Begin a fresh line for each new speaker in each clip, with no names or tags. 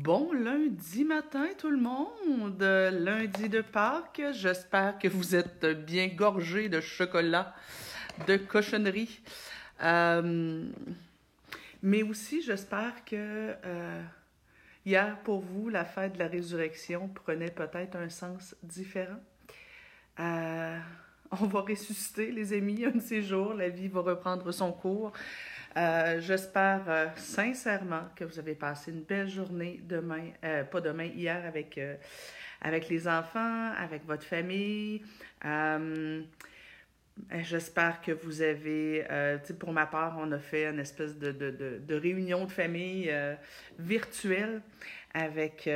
Bon lundi matin tout le monde, lundi de Pâques. J'espère que vous êtes bien gorgés de chocolat, de cochonnerie. Euh, mais aussi, j'espère que euh, hier pour vous, la fête de la résurrection prenait peut-être un sens différent. Euh, on va ressusciter, les amis, un de ces jours. La vie va reprendre son cours. Euh, j'espère euh, sincèrement que vous avez passé une belle journée demain, euh, pas demain, hier avec, avec les enfants, avec votre famille. J'espère que vous avez, pour ma part, on a fait une espèce de, de, de, réunion de famille virtuelle avec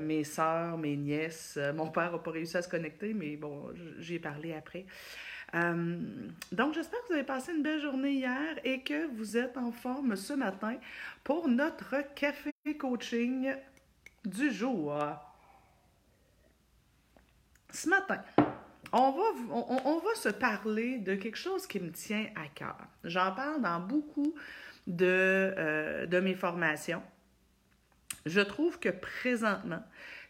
mes soeurs, mes nièces. Mon père n'a pas réussi à se connecter, mais bon, j'y ai parlé après. Euh, donc, j'espère que vous avez passé une belle journée hier et que vous êtes en forme ce matin pour notre café coaching du jour. Ce matin, on va, on, va se parler de quelque chose qui me tient à cœur. J'en parle dans beaucoup de, euh, de mes formations. Je trouve que présentement,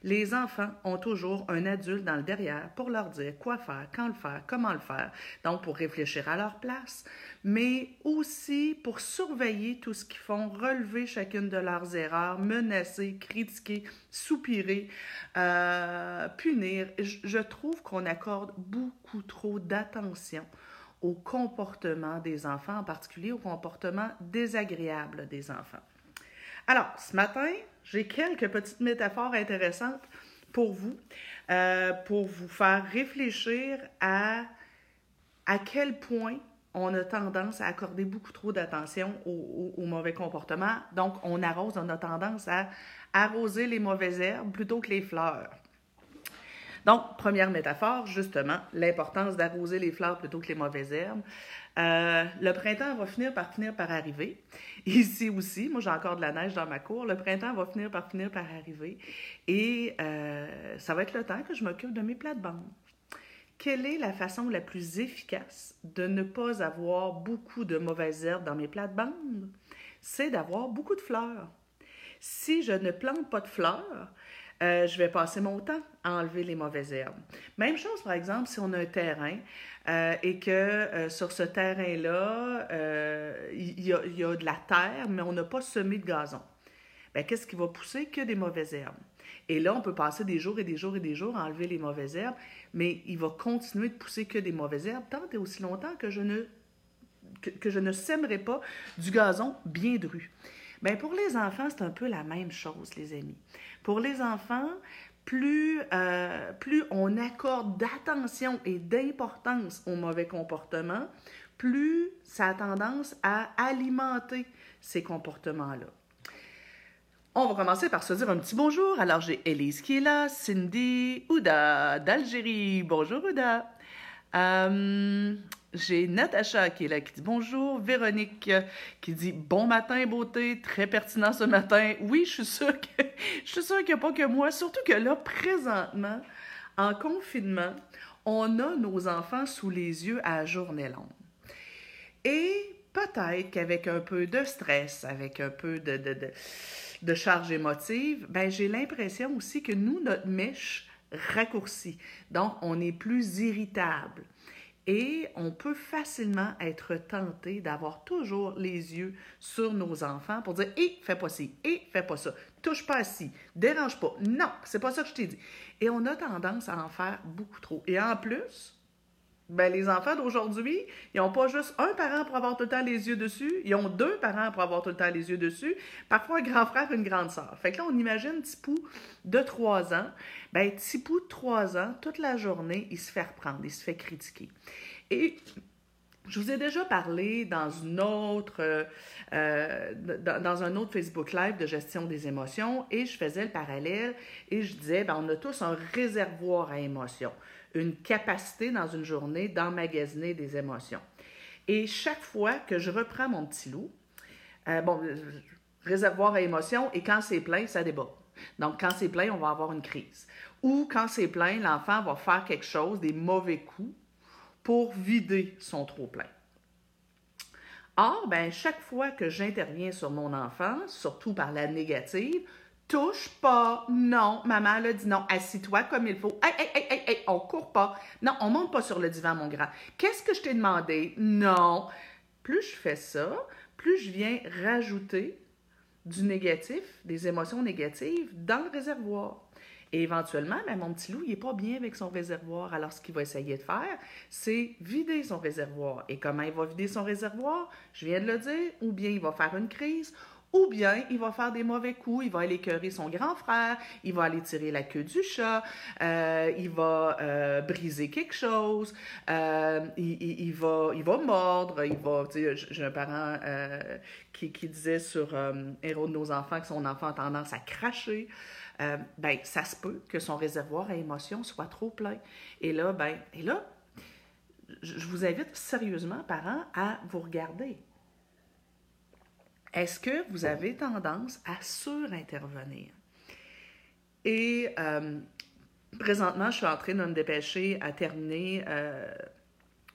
les enfants ont toujours un adulte dans le derrière pour leur dire quoi faire, quand le faire, comment le faire, donc pour réfléchir à leur place, mais aussi pour surveiller tout ce qu'ils font, relever chacune de leurs erreurs, menacer, critiquer, soupirer, euh, punir. Je trouve qu'on accorde beaucoup trop d'attention au comportement des enfants, en particulier au comportement désagréable des enfants. Alors, ce matin, j'ai quelques petites métaphores intéressantes pour vous, euh, pour vous faire réfléchir à à quel point on a tendance à accorder beaucoup trop d'attention au, mauvais comportement. Donc, on arrose, on a tendance à arroser les mauvaises herbes plutôt que les fleurs. Donc, première métaphore, justement, l'importance d'arroser les fleurs plutôt que les mauvaises herbes. Euh, le printemps va finir par finir par arriver. Ici aussi, moi j'ai encore de la neige dans ma cour. Le printemps va finir par finir par arriver. Et euh, ça va être le temps que je m'occupe de mes plates-bandes. Quelle est la façon la plus efficace de ne pas avoir beaucoup de mauvaises herbes dans mes plates-bandes? C'est d'avoir beaucoup de fleurs. Si je ne plante pas de fleurs, euh, je vais passer mon temps à enlever les mauvaises herbes. Même chose, par exemple, si on a un terrain euh, et que euh, sur ce terrain-là, il y, a de la terre, mais on n'a pas semé de gazon. Bien, qu'est-ce qui va pousser? Que des mauvaises herbes. Et là, on peut passer des jours et des jours et des jours à enlever les mauvaises herbes, mais il va continuer de pousser que des mauvaises herbes tant et aussi longtemps que je ne, que je ne sèmerai pas du gazon bien dru. Bien, pour les enfants, c'est un peu la même chose, les amis. Pour les enfants, plus, euh, plus on accorde d'attention et d'importance au mauvais comportement, plus ça a tendance à alimenter ces comportements-là. On va commencer par se dire un petit bonjour. Alors, j'ai Elise qui est là, Cindy, Ouda d'Algérie. Bonjour, Ouda. Euh, j'ai Natacha qui est là, qui dit bonjour. Véronique qui dit bon matin, beauté, très pertinent ce matin. Oui, je suis sûre que je suis qu'il n'y a pas que moi. Surtout que là, présentement, en confinement, on a nos enfants sous les yeux à journée longue. Et peut-être qu'avec un peu de stress, avec un peu de, de, de, de charge émotive, ben j'ai l'impression aussi que nous, notre mèche raccourcit. Donc, on est plus irritable. Et on peut facilement être tenté d'avoir toujours les yeux sur nos enfants pour dire Hé, fais pas ci, hé, fais pas ça, touche pas ci, dérange pas. Non, c'est pas ça que je t'ai dit. Et on a tendance à en faire beaucoup trop. Et en plus, ben, les enfants d'aujourd'hui, ils n'ont pas juste un parent pour avoir tout le temps les yeux dessus, ils ont deux parents pour avoir tout le temps les yeux dessus, parfois un grand frère et une grande sœur. Fait que là, on imagine Tipou de trois ans. Ben, Tipou de trois ans, toute la journée, il se fait reprendre, il se fait critiquer. Et je vous ai déjà parlé dans une autre, euh, dans, un autre Facebook Live de gestion des émotions et je faisais le parallèle et je disais, ben, on a tous un réservoir à émotions une capacité dans une journée d'emmagasiner des émotions. Et chaque fois que je reprends mon petit loup, euh, bon, réservoir à émotions, et quand c'est plein, ça déborde. Donc, quand c'est plein, on va avoir une crise. Ou quand c'est plein, l'enfant va faire quelque chose, des mauvais coups, pour vider son trop-plein. Or, ben, chaque fois que j'interviens sur mon enfant, surtout par la négative, touche pas. Non, maman elle dit non. Assis-toi comme il faut. Hey, hey, hey, hey, on court pas. Non, on monte pas sur le divan, mon grand. Qu'est-ce que je t'ai demandé? Non. Plus je fais ça, plus je viens rajouter du négatif, des émotions négatives dans le réservoir. Et éventuellement, ben, mon petit loup, il n'est pas bien avec son réservoir. Alors, ce qu'il va essayer de faire, c'est vider son réservoir. Et comment il va vider son réservoir? Je viens de le dire. Ou bien il va faire une crise, ou bien il va faire des mauvais coups, il va aller écœurer son grand frère, il va aller tirer la queue du chat, euh, il va euh, briser quelque chose, euh, il, va, il va mordre, il va, j'ai un parent qui, disait sur Héros de nos enfants que son enfant a tendance à cracher. ben, ça se peut que son réservoir à émotions soit trop plein. Et là, ben, et là, je vous invite sérieusement, parents, à vous regarder. Est-ce que vous avez tendance à surintervenir? Et euh, présentement, je suis en train de me dépêcher à terminer, euh,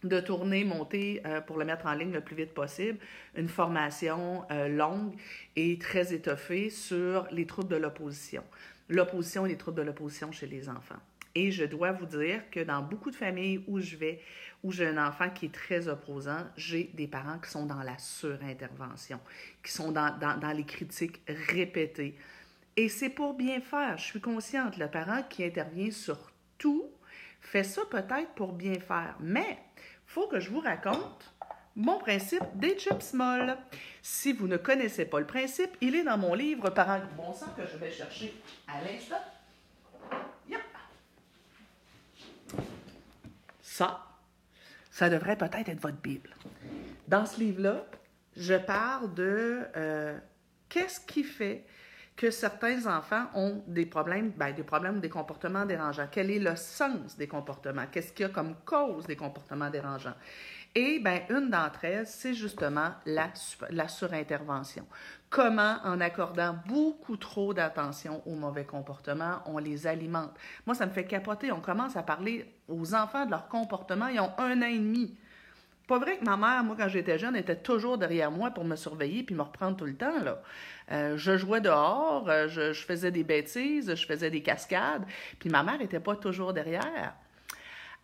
de tourner, monter euh, pour le mettre en ligne le plus vite possible, une formation longue et très étoffée sur les troubles de l'opposition. L'opposition et les troubles de l'opposition chez les enfants. Et je dois vous dire que dans beaucoup de familles où je vais, où j'ai un enfant qui est très opposant, j'ai des parents qui sont dans la surintervention, qui sont dans, les critiques répétées. Et c'est pour bien faire. Je suis consciente, le parent qui intervient sur tout fait ça peut-être pour bien faire. Mais il faut que je vous raconte mon principe des chips molles. Si vous ne connaissez pas le principe, il est dans mon livre Parents bon sens que je vais chercher à l'instant. Ça, ça devrait peut-être être votre Bible. Dans ce livre-là, je parle de euh, qu'est-ce qui fait que certains enfants ont des problèmes, ben, des problèmes des comportements dérangeants? Quel est le sens des comportements? Qu'est-ce qu'il y a comme cause des comportements dérangeants? Et ben, une d'entre elles, c'est justement la, la surintervention. Comment, en accordant beaucoup trop d'attention aux mauvais comportements, on les alimente? Moi, ça me fait capoter. On commence à parler aux enfants de leur comportement. Ils ont un an et demi. Pas vrai que ma mère, moi, quand j'étais jeune, était toujours derrière moi pour me surveiller puis me reprendre tout le temps. Là. Euh, je jouais dehors, euh, je, je, faisais des bêtises, je faisais des cascades, puis ma mère n'était pas toujours derrière.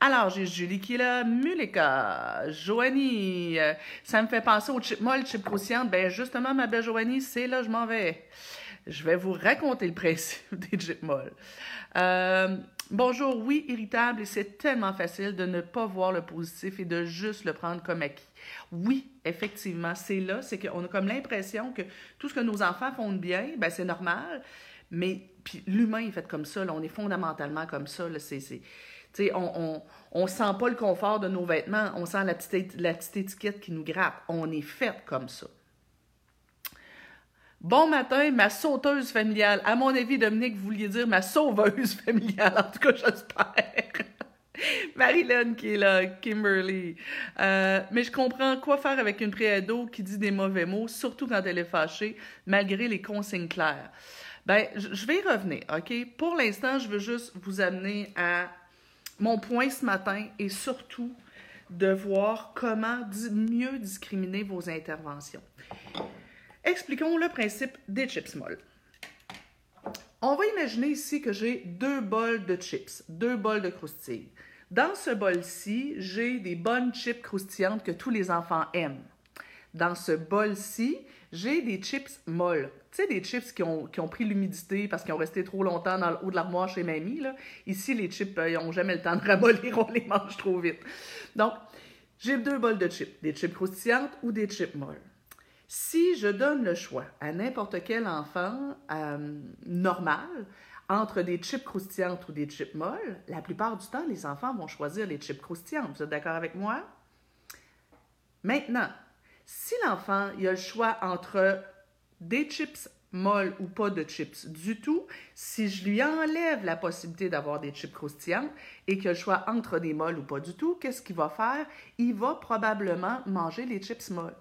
Alors, j'ai Julie qui est là, Mulika, Joanie, euh, ça me fait penser au chip chip. Ben justement, ma belle Joanie, c'est là, je m'en vais. Je vais vous raconter le principe des chips molles. Euh, bonjour, oui, irritable, et c'est tellement facile de ne pas voir le positif et de juste le prendre comme acquis. Oui, effectivement, c'est là, c'est qu'on a comme l'impression que tout ce que nos enfants font de bien, ben c'est normal, mais l'humain est fait comme ça, on est fondamentalement comme ça, là, c'est on, on, sent pas le confort de nos vêtements, on sent la petite, étiquette qui nous gratte. On est fait comme ça. Bon matin, ma sauteuse familiale. À mon avis, Dominique, vous vouliez dire ma sauveuse familiale. En tout cas, j'espère. Marilyn qui est là, Kimberly. Euh, mais je comprends quoi faire avec une préado qui dit des mauvais mots, surtout quand elle est fâchée, malgré les consignes claires. Ben, je vais y revenir, OK? Pour l'instant, je veux juste vous amener à mon point ce matin est surtout de voir comment mieux discriminer vos interventions. Expliquons le principe des chips molles. On va imaginer ici que j'ai deux bols de chips, deux bols de croustilles. Dans ce bol-ci, j'ai des bonnes chips croustillantes que tous les enfants aiment. Dans ce bol-ci, j'ai des chips molles. Tu sais, des chips qui ont, qui ont pris l'humidité parce qu'ils ont resté trop longtemps dans le haut de l'armoire chez mamie. Là. Ici, les chips, euh, ils n'ont jamais le temps de ramollir, on les mange trop vite. Donc, j'ai deux bols de chips, des chips croustillantes ou des chips molles. Si je donne le choix à n'importe quel enfant euh, normal entre des chips croustillantes ou des chips molles, la plupart du temps, les enfants vont choisir les chips croustillantes. Vous êtes d'accord avec moi? Maintenant, si l'enfant a le choix entre des chips molles ou pas de chips du tout, si je lui enlève la possibilité d'avoir des chips croustillantes et qu'il a le choix entre des molles ou pas du tout, qu'est-ce qu'il va faire? Il va probablement manger les chips molles.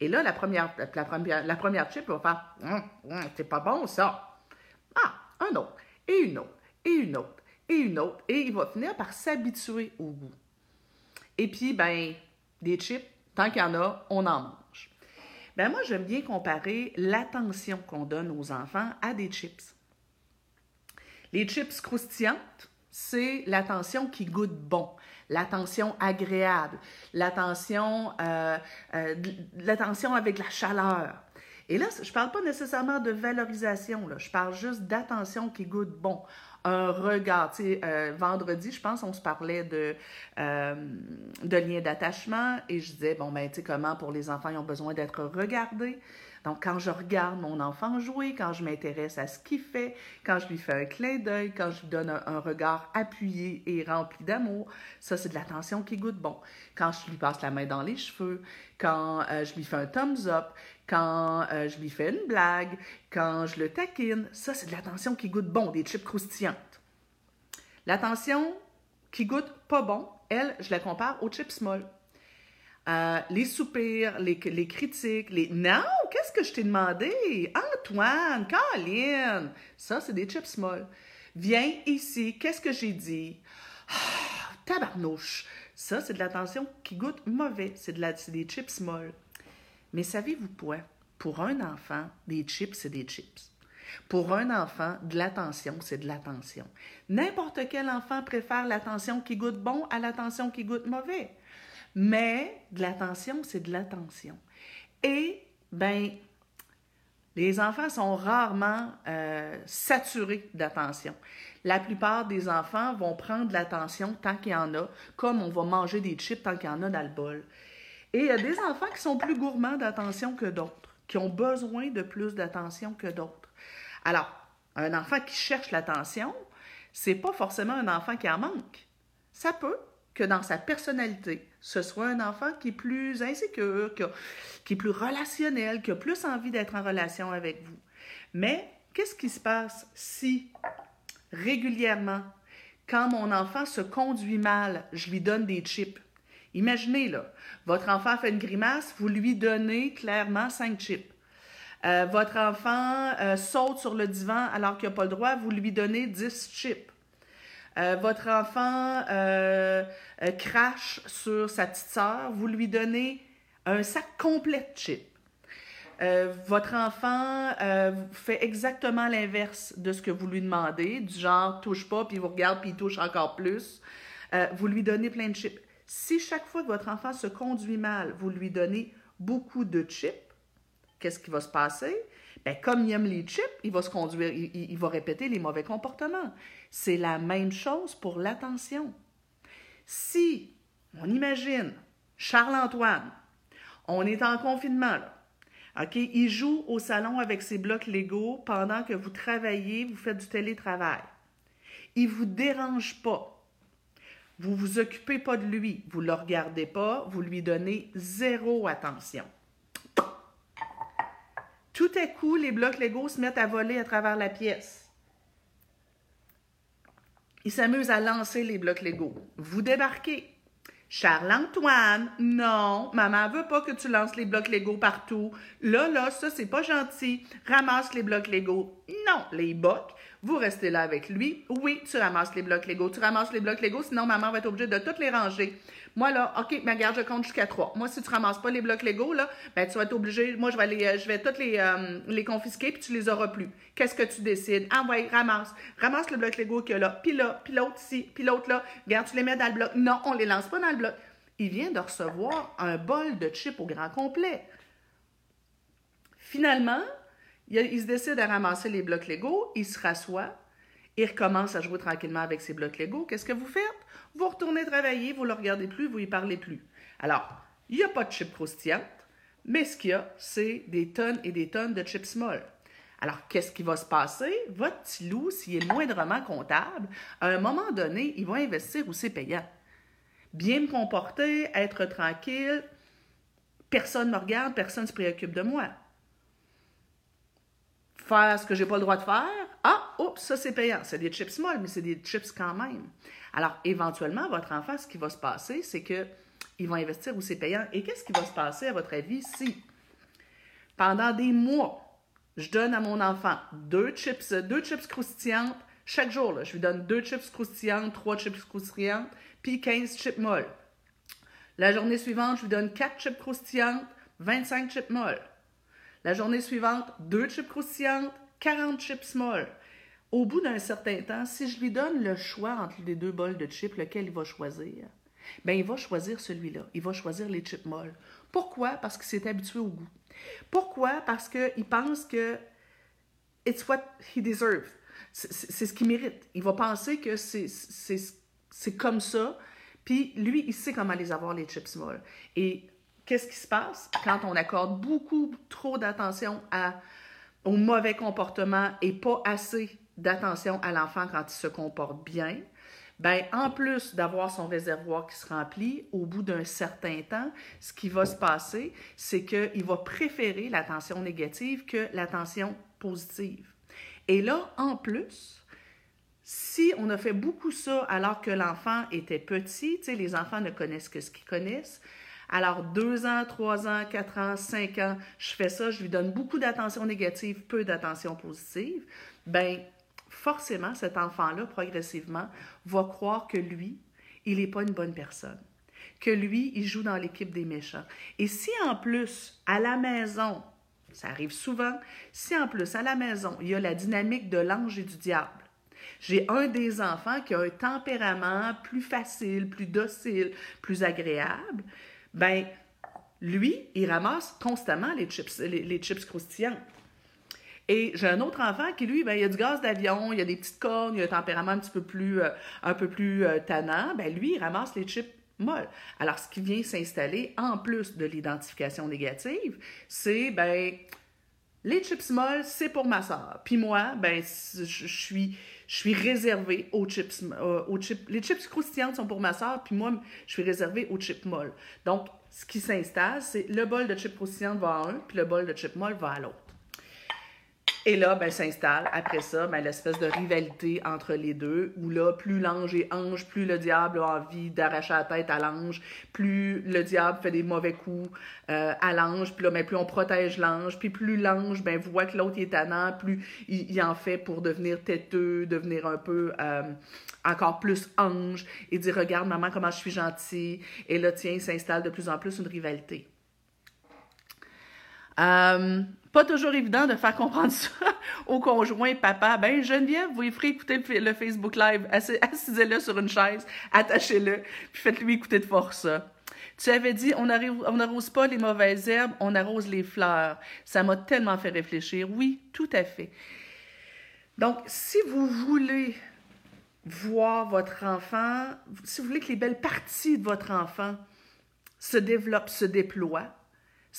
Et là, la première, la première, la première chip va faire hum, hum, C'est pas bon ça. Ah, un autre, et une autre, et une autre, et une autre. Et il va finir par s'habituer au goût. Et puis, ben, des chips, Tant qu'il y en a, on en mange. Ben moi, j'aime bien comparer l'attention qu'on donne aux enfants à des chips. Les chips croustillantes, c'est l'attention qui goûte bon, l'attention agréable, l'attention euh, euh, l'attention avec la chaleur. Et là, je ne parle pas nécessairement de valorisation, je parle juste d'attention qui goûte bon. Un regard. Tu sais, euh, vendredi, je pense, on se parlait de, euh, de lien d'attachement et je disais, bon, ben, tu sais, comment pour les enfants, ils ont besoin d'être regardés. Donc, quand je regarde mon enfant jouer, quand je m'intéresse à ce qu'il fait, quand je lui fais un clin d'œil, quand je lui donne un, regard appuyé et rempli d'amour, ça, c'est de l'attention qui goûte bon. Quand je lui passe la main dans les cheveux, quand euh, je lui fais un thumbs up, quand euh, je lui fais une blague, quand je le taquine, ça, c'est de l'attention qui goûte bon, des chips croustillantes. L'attention qui goûte pas bon, elle, je la compare aux chips small. Euh, les soupirs, les, critiques, les Non, qu'est-ce que je t'ai demandé? Antoine, Caroline, ça, c'est des chips molles. Viens ici, qu'est-ce que j'ai dit? Ah, tabarnouche, ça, c'est de l'attention qui goûte mauvais. C'est de la, des chips molles. Mais savez-vous quoi? Pour un enfant, des chips, c'est des chips. Pour un enfant, de l'attention, c'est de l'attention. N'importe quel enfant préfère l'attention qui goûte bon à l'attention qui goûte mauvais. Mais de l'attention, c'est de l'attention. Et, ben, les enfants sont rarement euh, saturés d'attention. La plupart des enfants vont prendre l'attention tant qu'il y en a, comme on va manger des chips tant qu'il y en a dans le bol. Et il y a des enfants qui sont plus gourmands d'attention que d'autres, qui ont besoin de plus d'attention que d'autres. Alors, un enfant qui cherche l'attention, c'est pas forcément un enfant qui en manque. Ça peut, que dans sa personnalité, ce soit un enfant qui est plus insécure, qui, est plus relationnel, qui a plus envie d'être en relation avec vous. Mais qu'est-ce qui se passe si régulièrement, quand mon enfant se conduit mal, je lui donne des chips? Imaginez, là, votre enfant fait une grimace, vous lui donnez clairement cinq chips. Euh, votre enfant euh, saute sur le divan alors qu'il n'a pas le droit, vous lui donnez 10 chips. Euh, votre enfant crache sur sa petite sœur, vous lui donnez un sac complet de chips. votre enfant fait exactement l'inverse de ce que vous lui demandez, du genre touche pas, puis il vous regarde, puis il touche encore plus. vous lui donnez plein de chips. Si chaque fois que votre enfant se conduit mal, vous lui donnez beaucoup de chips, qu'est-ce qui va se passer? Bien, comme il aime les chips, il va se conduire, il va répéter les mauvais comportements. C'est la même chose pour l'attention. Si on imagine Charles-Antoine, on est en confinement. OK, il joue au salon avec ses blocs Lego pendant que vous travaillez, vous faites du télétravail. Il ne vous dérange pas. Vous ne vous occupez pas de lui. Vous ne le regardez pas. Vous lui donnez zéro attention. Tout à coup, les blocs Lego se mettent à voler à travers la pièce. Il s'amuse à lancer les blocs Lego. Vous débarquez. Charles-Antoine, non, maman veut pas que tu lances les blocs Lego partout. Là, là, ça, c'est pas gentil. Ramasse les blocs Lego. Non, les blocs, vous restez là avec lui. Oui, tu ramasses les blocs Lego. Tu ramasses les blocs Lego, sinon maman va être obligée de toutes les ranger. Moi, là, OK, mais regarde, je compte jusqu'à trois. Moi, si tu ramasses pas les blocs Lego, là, ben, tu vas être obligé. Moi, je vais, les, euh, je vais toutes les, euh, les confisquer, puis tu les auras plus. Qu'est-ce que tu décides? Ah, ouais, ramasse. Ramasse le bloc Lego qu'il y a là, puis là, puis l'autre ici, puis l'autre là. Regarde, tu les mets dans le bloc. Non, on les lance pas dans le bloc. Il vient de recevoir un bol de chips au grand complet. Finalement, il, se décide à ramasser les blocs Lego, il se rassoit, il recommence à jouer tranquillement avec ses blocs Lego. Qu'est-ce que vous faites? Vous retournez travailler, vous ne le regardez plus, vous y parlez plus. Alors, il n'y a pas de chips croustillantes, mais ce qu'il y a, c'est des tonnes et des tonnes de chips small. Alors, qu'est-ce qui va se passer? Votre petit loup, s'il est moindrement comptable, à un moment donné, il va investir où c'est payant. Bien me comporter, être tranquille, personne ne me regarde, personne ne se préoccupe de moi. Faire ce que je n'ai pas le droit de faire, ah, oups, ça c'est payant. C'est des chips small, mais c'est des chips quand même. Alors, éventuellement, votre enfant, ce qui va se passer, c'est qu'ils vont investir où c'est payant. Et qu'est-ce qui va se passer, à votre avis, si pendant des mois, je donne à mon enfant deux chips, deux chips croustillantes chaque jour, là, je lui donne deux chips croustillantes, trois chips croustillantes, puis 15 chips molles. La journée suivante, je lui donne quatre chips croustillantes, 25 chips molles. La journée suivante, deux chips croustillantes, 40 chips molles. au bout d'un certain temps, si je lui donne le choix entre les deux bols de chips, lequel il va choisir, ben il va choisir celui-là. Il va choisir les chips molles. Pourquoi? Parce qu'il s'est habitué au goût. Pourquoi? Parce qu'il pense que it's what he deserves. C'est ce qu'il mérite. Il va penser que c'est comme ça. Puis lui, il sait comment les avoir, les chips molles. Et qu'est-ce qui se passe quand on accorde beaucoup trop d'attention au mauvais comportement et pas assez d'attention à l'enfant quand il se comporte bien? Ben, en plus d'avoir son réservoir qui se remplit, au bout d'un certain temps, ce qui va se passer, c'est qu'il va préférer l'attention négative que l'attention positive. Et là, en plus, si on a fait beaucoup ça alors que l'enfant était petit, les enfants ne connaissent que ce qu'ils connaissent. Alors, deux ans, trois ans, quatre ans, cinq ans, je fais ça, je lui donne beaucoup d'attention négative, peu d'attention positive. Ben, forcément, cet enfant-là, progressivement, va croire que lui, il n'est pas une bonne personne, que lui, il joue dans l'équipe des méchants. Et si en plus, à la maison, ça arrive souvent, si en plus, à la maison, il y a la dynamique de l'ange et du diable, j'ai un des enfants qui a un tempérament plus facile, plus docile, plus agréable, ben lui, il ramasse constamment les chips, les, chips croustillantes. Et j'ai un autre enfant qui, lui, ben, il a du gaz d'avion, il a des petites cornes, il a un tempérament un petit peu plus, euh, un peu plus euh, tannant. Ben, lui, il ramasse les chips molles. Alors, ce qui vient s'installer, en plus de l'identification négative, c'est, ben, les chips molles, c'est pour ma soeur. Puis moi, ben, je suis, je suis réservée aux chips, euh, aux chips. Les chips croustillantes sont pour ma soeur, puis moi, je suis réservée aux chips molles. Donc, ce qui s'installe, c'est le bol de chips croustillantes va à un, puis le bol de chips molles va à l'autre. Et là, ben, s'installe après ça ben, l'espèce de rivalité entre les deux, où là, plus l'ange est ange, plus le diable a envie d'arracher la tête à l'ange, plus le diable fait des mauvais coups euh, à l'ange, puis là, ben, plus on protège l'ange, puis plus l'ange ben, voit que l'autre est tannant, plus il, en fait pour devenir têteux, devenir un peu euh, encore plus ange, et dire Regarde, maman, comment je suis gentil. Et là, tiens, s'installe de plus en plus une rivalité. Euh, pas toujours évident de faire comprendre ça au conjoint papa. Ben, Geneviève, vous lui ferez écouter le Facebook Live. Assisez-le sur une chaise, attachez-le, puis faites-lui écouter de force. Tu avais dit, on n'arrose pas les mauvaises herbes, on arrose les fleurs. Ça m'a tellement fait réfléchir. Oui, tout à fait. Donc, si vous voulez voir votre enfant, si vous voulez que les belles parties de votre enfant se développent, se déploient,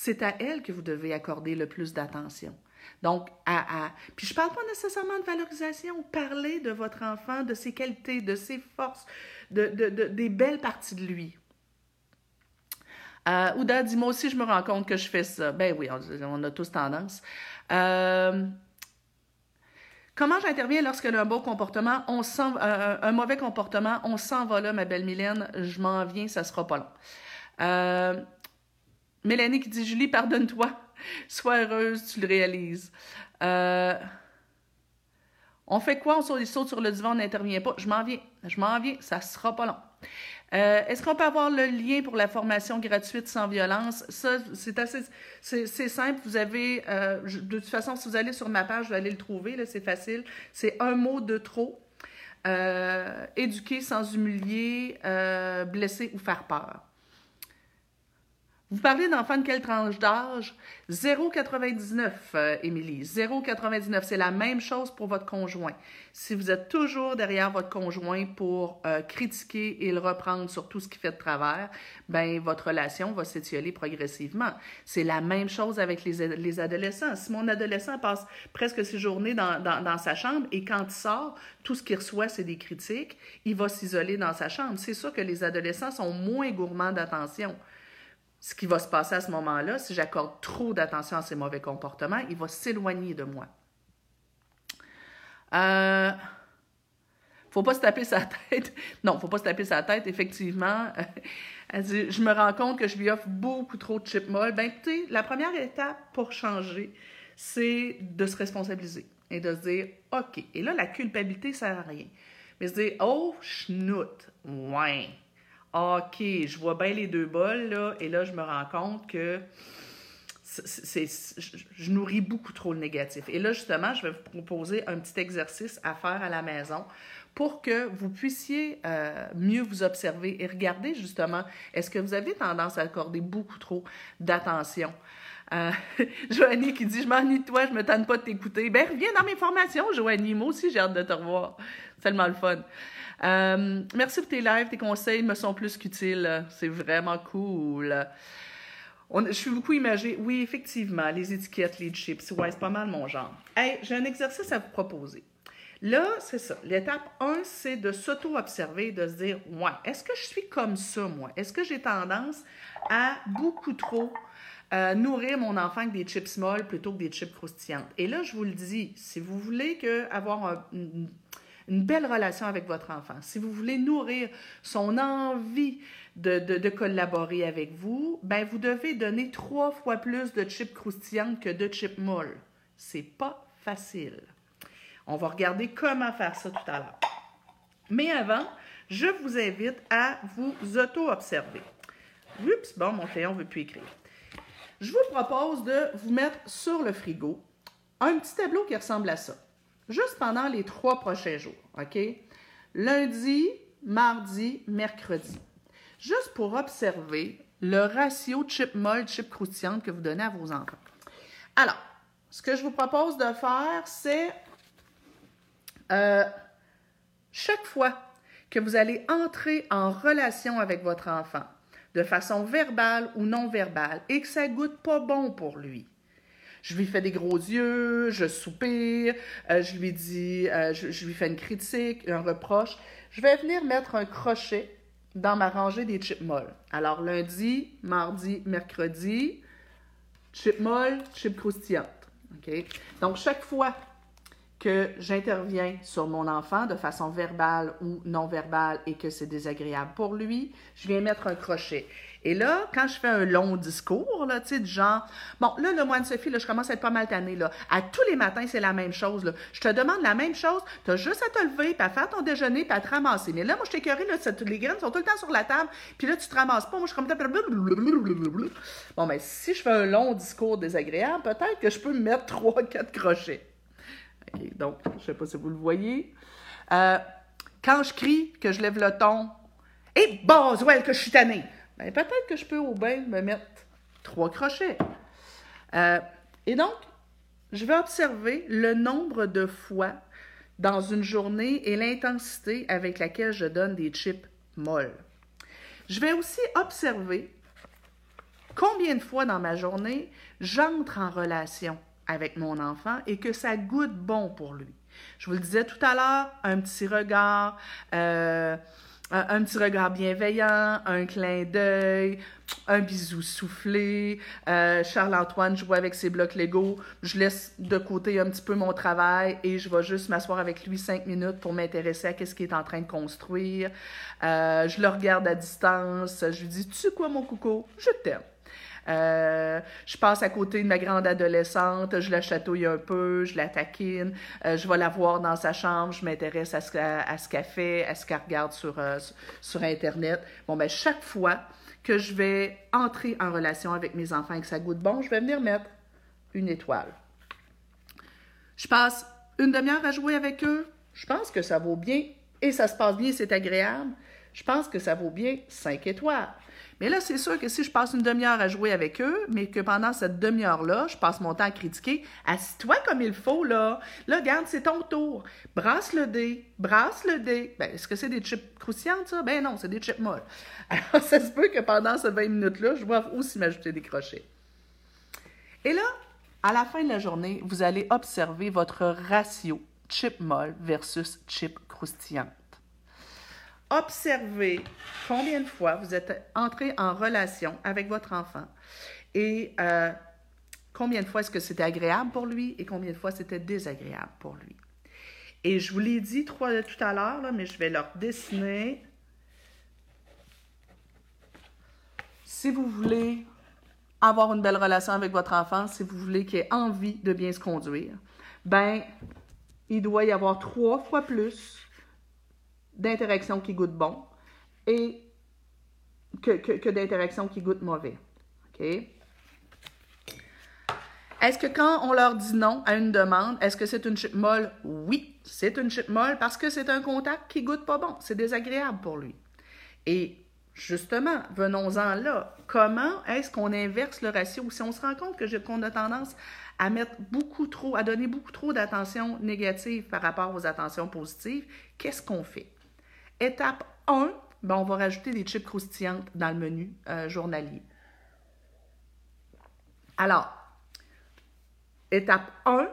c'est à elle que vous devez accorder le plus d'attention. Donc, à, Puis je ne parle pas nécessairement de valorisation. Parlez de votre enfant, de ses qualités, de ses forces, de, des belles parties de lui. Euh, Ouda dit, moi aussi, je me rends compte que je fais ça. Ben oui, on, a tous tendance. Euh, comment j'interviens lorsque un bon comportement, on sent, euh, un mauvais comportement, on s'en va là, ma belle Mylène, je m'en viens, ça sera pas long. Mélanie qui dit Julie, pardonne-toi. Sois heureuse, tu le réalises. Euh, on fait quoi? On saute, sur le divan, on n'intervient pas. Je m'en viens. Je m'en viens. Ça sera pas long. Euh, est-ce qu'on peut avoir le lien pour la formation gratuite sans violence? Ça, c'est assez c'est, simple. Vous avez, euh, de toute façon, si vous allez sur ma page, vous allez le trouver. c'est facile. C'est un mot de trop. éduquer sans humilier, blesser ou faire peur. Vous parlez d'enfants de quelle tranche d'âge? 0,99, euh, Émilie. 0,99. C'est la même chose pour votre conjoint. Si vous êtes toujours derrière votre conjoint pour euh, critiquer et le reprendre sur tout ce qui fait de travers, ben votre relation va s'étioler progressivement. C'est la même chose avec les, les, adolescents. Si mon adolescent passe presque ses journées dans, dans, dans sa chambre et quand il sort, tout ce qu'il reçoit, c'est des critiques, il va s'isoler dans sa chambre. C'est sûr que les adolescents sont moins gourmands d'attention ce qui va se passer à ce moment-là, si j'accorde trop d'attention à ses mauvais comportements, il va s'éloigner de moi. Euh, faut pas se taper sa tête. Non, faut pas se taper sa tête, effectivement. Elle dit, je me rends compte que je lui offre beaucoup trop de chip molle. Ben, écoutez, la première étape pour changer, c'est de se responsabiliser et de se dire, OK. Et là, la culpabilité, ça sert à rien. Mais se dire, oh, schnout, ouais OK, je vois bien les deux bols, et là, je me rends compte que je, nourris beaucoup trop le négatif. Et là, justement, je vais vous proposer un petit exercice à faire à la maison pour que vous puissiez euh, mieux vous observer et regarder justement, est-ce que vous avez tendance à accorder beaucoup trop d'attention? Euh, Joanie qui dit Je m'ennuie de toi, je me tente pas de t'écouter. Ben, reviens dans mes formations, Joanie. Moi aussi, j'ai hâte de te revoir. C'est tellement le fun. Euh, merci pour tes lives, tes conseils me sont plus qu'utiles. C'est vraiment cool je suis beaucoup imagée. Oui, effectivement, les étiquettes, les chips, ouais, c'est pas mal mon genre. Hey, j'ai un exercice à vous proposer. Là, c'est ça. L'étape 1, c'est de s'auto-observer, de se dire, ouais, est-ce que je suis comme ça, moi? Est-ce que j'ai tendance à beaucoup trop euh, nourrir mon enfant avec des chips molles plutôt que des chips croustillantes? Et là, je vous le dis, si vous voulez que avoir une, une belle relation avec votre enfant, si vous voulez nourrir son envie de, collaborer avec vous, ben vous devez donner trois fois plus de chips croustillantes que de chips molles. C'est pas facile. On va regarder comment faire ça tout à l'heure. Mais avant, je vous invite à vous auto-observer. Oups, bon, mon crayon ne veut plus écrire. Je vous propose de vous mettre sur le frigo un petit tableau qui ressemble à ça. Juste pendant les trois prochains jours, OK? Lundi, mardi, mercredi juste pour observer le ratio chip molle, chip croustillante que vous donnez à vos enfants. Alors, ce que je vous propose de faire, c'est euh, chaque fois que vous allez entrer en relation avec votre enfant, de façon verbale ou non verbale, et que ça goûte pas bon pour lui. Je lui fais des gros yeux, je soupire, euh, je lui dis, euh, je lui fais une critique, un reproche. Je vais venir mettre un crochet dans ma rangée des chips molles. Alors, lundi, mardi, mercredi, chips molles, chips croustillantes. OK? Donc, chaque fois que j'interviens sur mon enfant de façon verbale ou non verbale et que c'est désagréable pour lui, je viens mettre un crochet. Et là, quand je fais un long discours, là, tu sais, du genre, bon, là, le moine Sophie, là, je commence à être pas mal tannée, là. À tous les matins, c'est la même chose. Je te demande la même chose, tu as juste à te lever, puis à faire ton déjeuner, puis à te ramasser. Mais là, moi, je t'ai là, les graines sont tout le temps sur la table, puis là, tu te ramasses pas. Moi, je suis comme... Bon, mais si je fais un long discours désagréable, peut-être que je peux me mettre trois, quatre crochets. OK, donc, je sais pas si vous le voyez. Euh, quand je crie, que je lève le ton, et hey, Boswell, que je suis tannée ben, peut-être que je peux au bain me mettre trois crochets. Euh, et donc, je vais observer le nombre de fois dans une journée et l'intensité avec laquelle je donne des chips molles. Je vais aussi observer combien de fois dans ma journée j'entre en relation avec mon enfant et que ça goûte bon pour lui. Je vous le disais tout à l'heure, un petit regard, euh, un, petit regard bienveillant, un clin d'œil, un bisou soufflé. Euh, Charles-Antoine joue avec ses blocs Lego. Je laisse de côté un petit peu mon travail et je vais juste m'asseoir avec lui cinq minutes pour m'intéresser à ce qu'il est en train de construire. Euh, je le regarde à distance. Je lui dis, tu sais quoi, mon coucou? Je t'aime. Euh, je passe à côté de ma grande adolescente, je la chatouille un peu, je la taquine, euh, je vais la voir dans sa chambre, je m'intéresse à ce, qu'elle fait, à ce qu'elle regarde sur, euh, Internet. Bon, ben, chaque fois que je vais entrer en relation avec mes enfants et que ça goûte bon, je vais venir mettre une étoile. Je passe une demi-heure à jouer avec eux. Je pense que ça vaut bien et ça se passe bien, c'est agréable. Je pense que ça vaut bien cinq étoiles. Mais là, c'est sûr que si je passe une demi-heure à jouer avec eux, mais que pendant cette demi-heure-là, je passe mon temps à critiquer, assis-toi comme il faut, là. Là, regarde, c'est ton tour. Brasse le dé, brasse le dé. Ben, est-ce que c'est des chips croustillantes, ça? Ben non, c'est des chips molles. Alors, ça se peut que pendant ces 20 minutes-là, je dois aussi m'ajouter des crochets. Et là, à la fin de la journée, vous allez observer votre ratio chip molle versus chip croustillant observez combien de fois vous êtes entré en relation avec votre enfant et euh, combien de fois est-ce que c'était agréable pour lui et combien de fois c'était désagréable pour lui. Et je vous l'ai dit tout à l'heure, mais je vais leur dessiner. Si vous voulez avoir une belle relation avec votre enfant, si vous voulez qu'il ait envie de bien se conduire, ben, il doit y avoir trois fois plus d'interactions qui goûtent bon et que, que, d'interactions qui goûtent mauvais. OK? Est-ce que quand on leur dit non à une demande, est-ce que c'est une chip molle? Oui, c'est une chip molle parce que c'est un contact qui goûte pas bon. C'est désagréable pour lui. Et justement, venons-en là. Comment est-ce qu'on inverse le ratio? Si on se rend compte qu'on a tendance à mettre beaucoup trop, à donner beaucoup trop d'attention négative par rapport aux attentions positives, qu'est-ce qu'on fait? Étape 1, ben on va rajouter des chips croustillantes dans le menu euh, journalier. Alors, étape 1,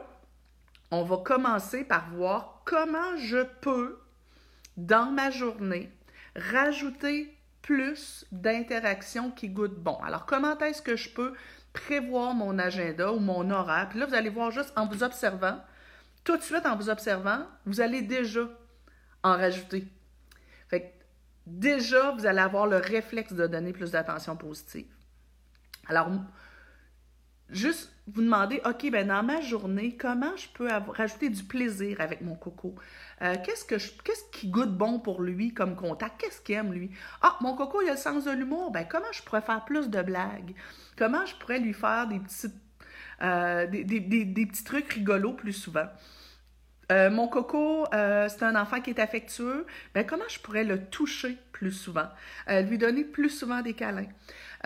on va commencer par voir comment je peux, dans ma journée, rajouter plus d'interactions qui goûtent bon. Alors, comment est-ce que je peux prévoir mon agenda ou mon horaire? Puis là, vous allez voir juste en vous observant, tout de suite en vous observant, vous allez déjà en rajouter. Déjà, vous allez avoir le réflexe de donner plus d'attention positive. Alors, juste vous demander, OK, ben dans ma journée, comment je peux rajouter du plaisir avec mon coco? Euh, qu'est-ce, que qu'est-ce qui goûte bon pour lui comme contact? Qu'est-ce qu'il aime, lui? Ah, mon coco, il a le sens de l'humour. Ben, comment je pourrais faire plus de blagues? Comment je pourrais lui faire des euh, des, petits trucs rigolos plus souvent? Euh, mon coco, c'est un enfant qui est affectueux. Ben, comment je pourrais le toucher plus souvent? lui donner plus souvent des câlins?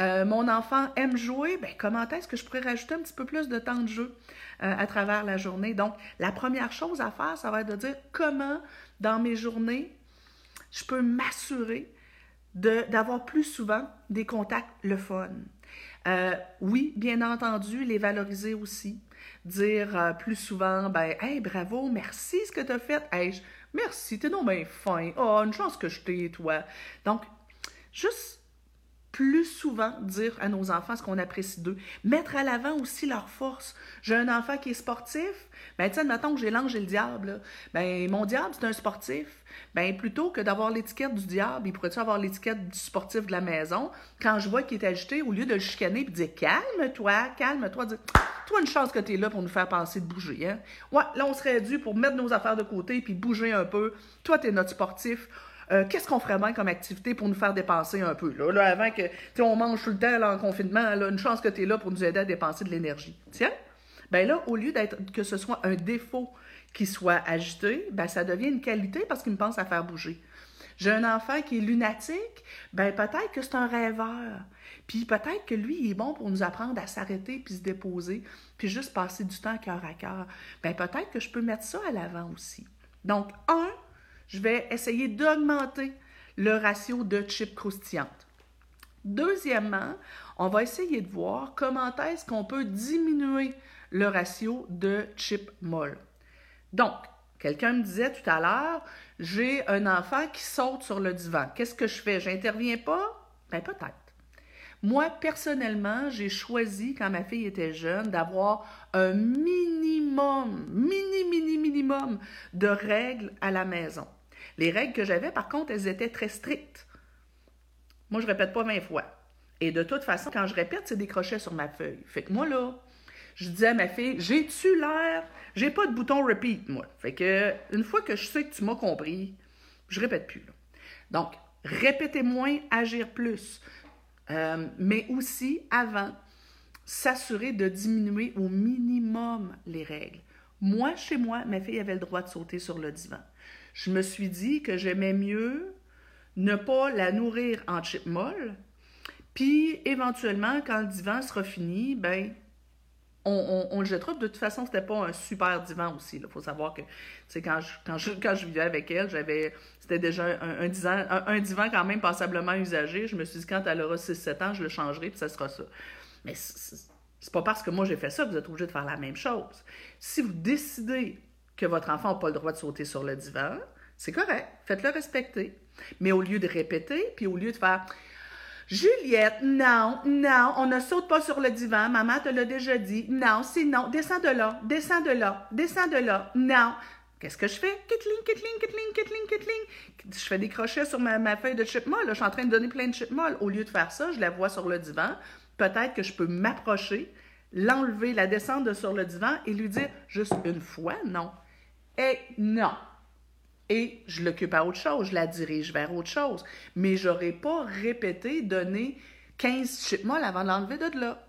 Euh, mon enfant aime jouer, ben, comment est-ce que je pourrais rajouter un petit peu plus de temps de jeu euh, à travers la journée? Donc, la première chose à faire, ça va être de dire comment, dans mes journées, je peux m'assurer d'avoir plus souvent des contacts le fun. Euh, oui, bien entendu, les valoriser aussi. Dire plus souvent, ben, hey, bravo, merci ce que tu as fait. Hey, merci, t'es donc bien fin. Oh, une chance que je t'ai, toi. Donc, juste plus souvent dire à nos enfants ce qu'on apprécie d'eux. Mettre à l'avant aussi leur force. J'ai un enfant qui est sportif, ben tiens, mettons que j'ai l'ange et le diable. Ben mon diable, c'est un sportif. Ben plutôt que d'avoir l'étiquette du diable, il pourrait-tu avoir l'étiquette du sportif de la maison? Quand je vois qu'il est agité, au lieu de le chicaner et de dire calme-toi, calme-toi, dire toi une chance que tu es là pour nous faire penser de bouger. Hein? Ouais, là on serait dû pour mettre nos affaires de côté puis bouger un peu. Toi, tu es notre sportif euh, qu'est-ce qu'on ferait bien comme activité pour nous faire dépenser un peu? Là, avant que on mange tout le temps en confinement, une chance que tu es là pour nous aider à dépenser de l'énergie. Tiens, ben là, au lieu d'être que ce soit un défaut qui soit agité, ben ça devient une qualité parce qu'il me pense à faire bouger. J'ai un enfant qui est lunatique, ben peut-être que c'est un rêveur. Puis peut-être que lui, il est bon pour nous apprendre à s'arrêter puis se déposer, puis juste passer du temps cœur à cœur. Ben peut-être que je peux mettre ça à l'avant aussi. Donc, un, je vais essayer d'augmenter le ratio de chips croustillantes. Deuxièmement, on va essayer de voir comment est-ce qu'on peut diminuer le ratio de chips molles. Donc, quelqu'un me disait tout à l'heure, j'ai un enfant qui saute sur le divan. Qu'est-ce que je fais? J'interviens pas? Ben peut-être. Moi, personnellement, j'ai choisi, quand ma fille était jeune, d'avoir un minimum, mini, mini, minimum de règles à la maison. Les règles que j'avais, par contre, elles étaient très strictes. Moi, je répète pas 20 fois. Et de toute façon, quand je répète, c'est des sur ma feuille. Fait que moi, là, je disais à ma fille, j'ai-tu l'air? J'ai pas de bouton repeat, moi. Fait que, une fois que je sais que tu m'as compris, je répète plus. Donc, répéter moins, agir plus. Euh, mais aussi, avant, s'assurer de diminuer au minimum les règles. Moi, chez moi, ma fille avait le droit de sauter sur le divan je me suis dit que j'aimais mieux ne pas la nourrir en chip molle, puis éventuellement, quand le divan sera fini, ben on, le jettera. De toute façon, c'était pas un super divan aussi. Il faut savoir que quand je, quand, je, vivais avec elle, j'avais c'était déjà un, divan, un, divan quand même passablement usagé. Je me suis dit, quand elle aura 6-7 ans, je le changerai, puis ça sera ça. Mais c'est pas parce que moi j'ai fait ça que vous êtes obligé de faire la même chose. Si vous décidez que votre enfant n'a pas le droit de sauter sur le divan, c'est correct, faites-le respecter. Mais au lieu de répéter, puis au lieu de faire Juliette, non, non, on ne saute pas sur le divan, maman te l'a déjà dit, non, c'est non, descends de là, descends de là, descends de là, non. Qu'est-ce que je fais? Kitling, kitling, kitling, kitling, kitling. Je fais des crochets sur ma, feuille de chip molle. Je suis en train de donner plein de chip molle. Au lieu de faire ça, je la vois sur le divan. Peut-être que je peux m'approcher, l'enlever, la descendre sur le divan et lui dire juste une fois non. Et non. Et je l'occupe à autre chose, je la dirige vers autre chose. Mais je n'aurais pas répété, donné 15 chip molles avant de l'enlever de là.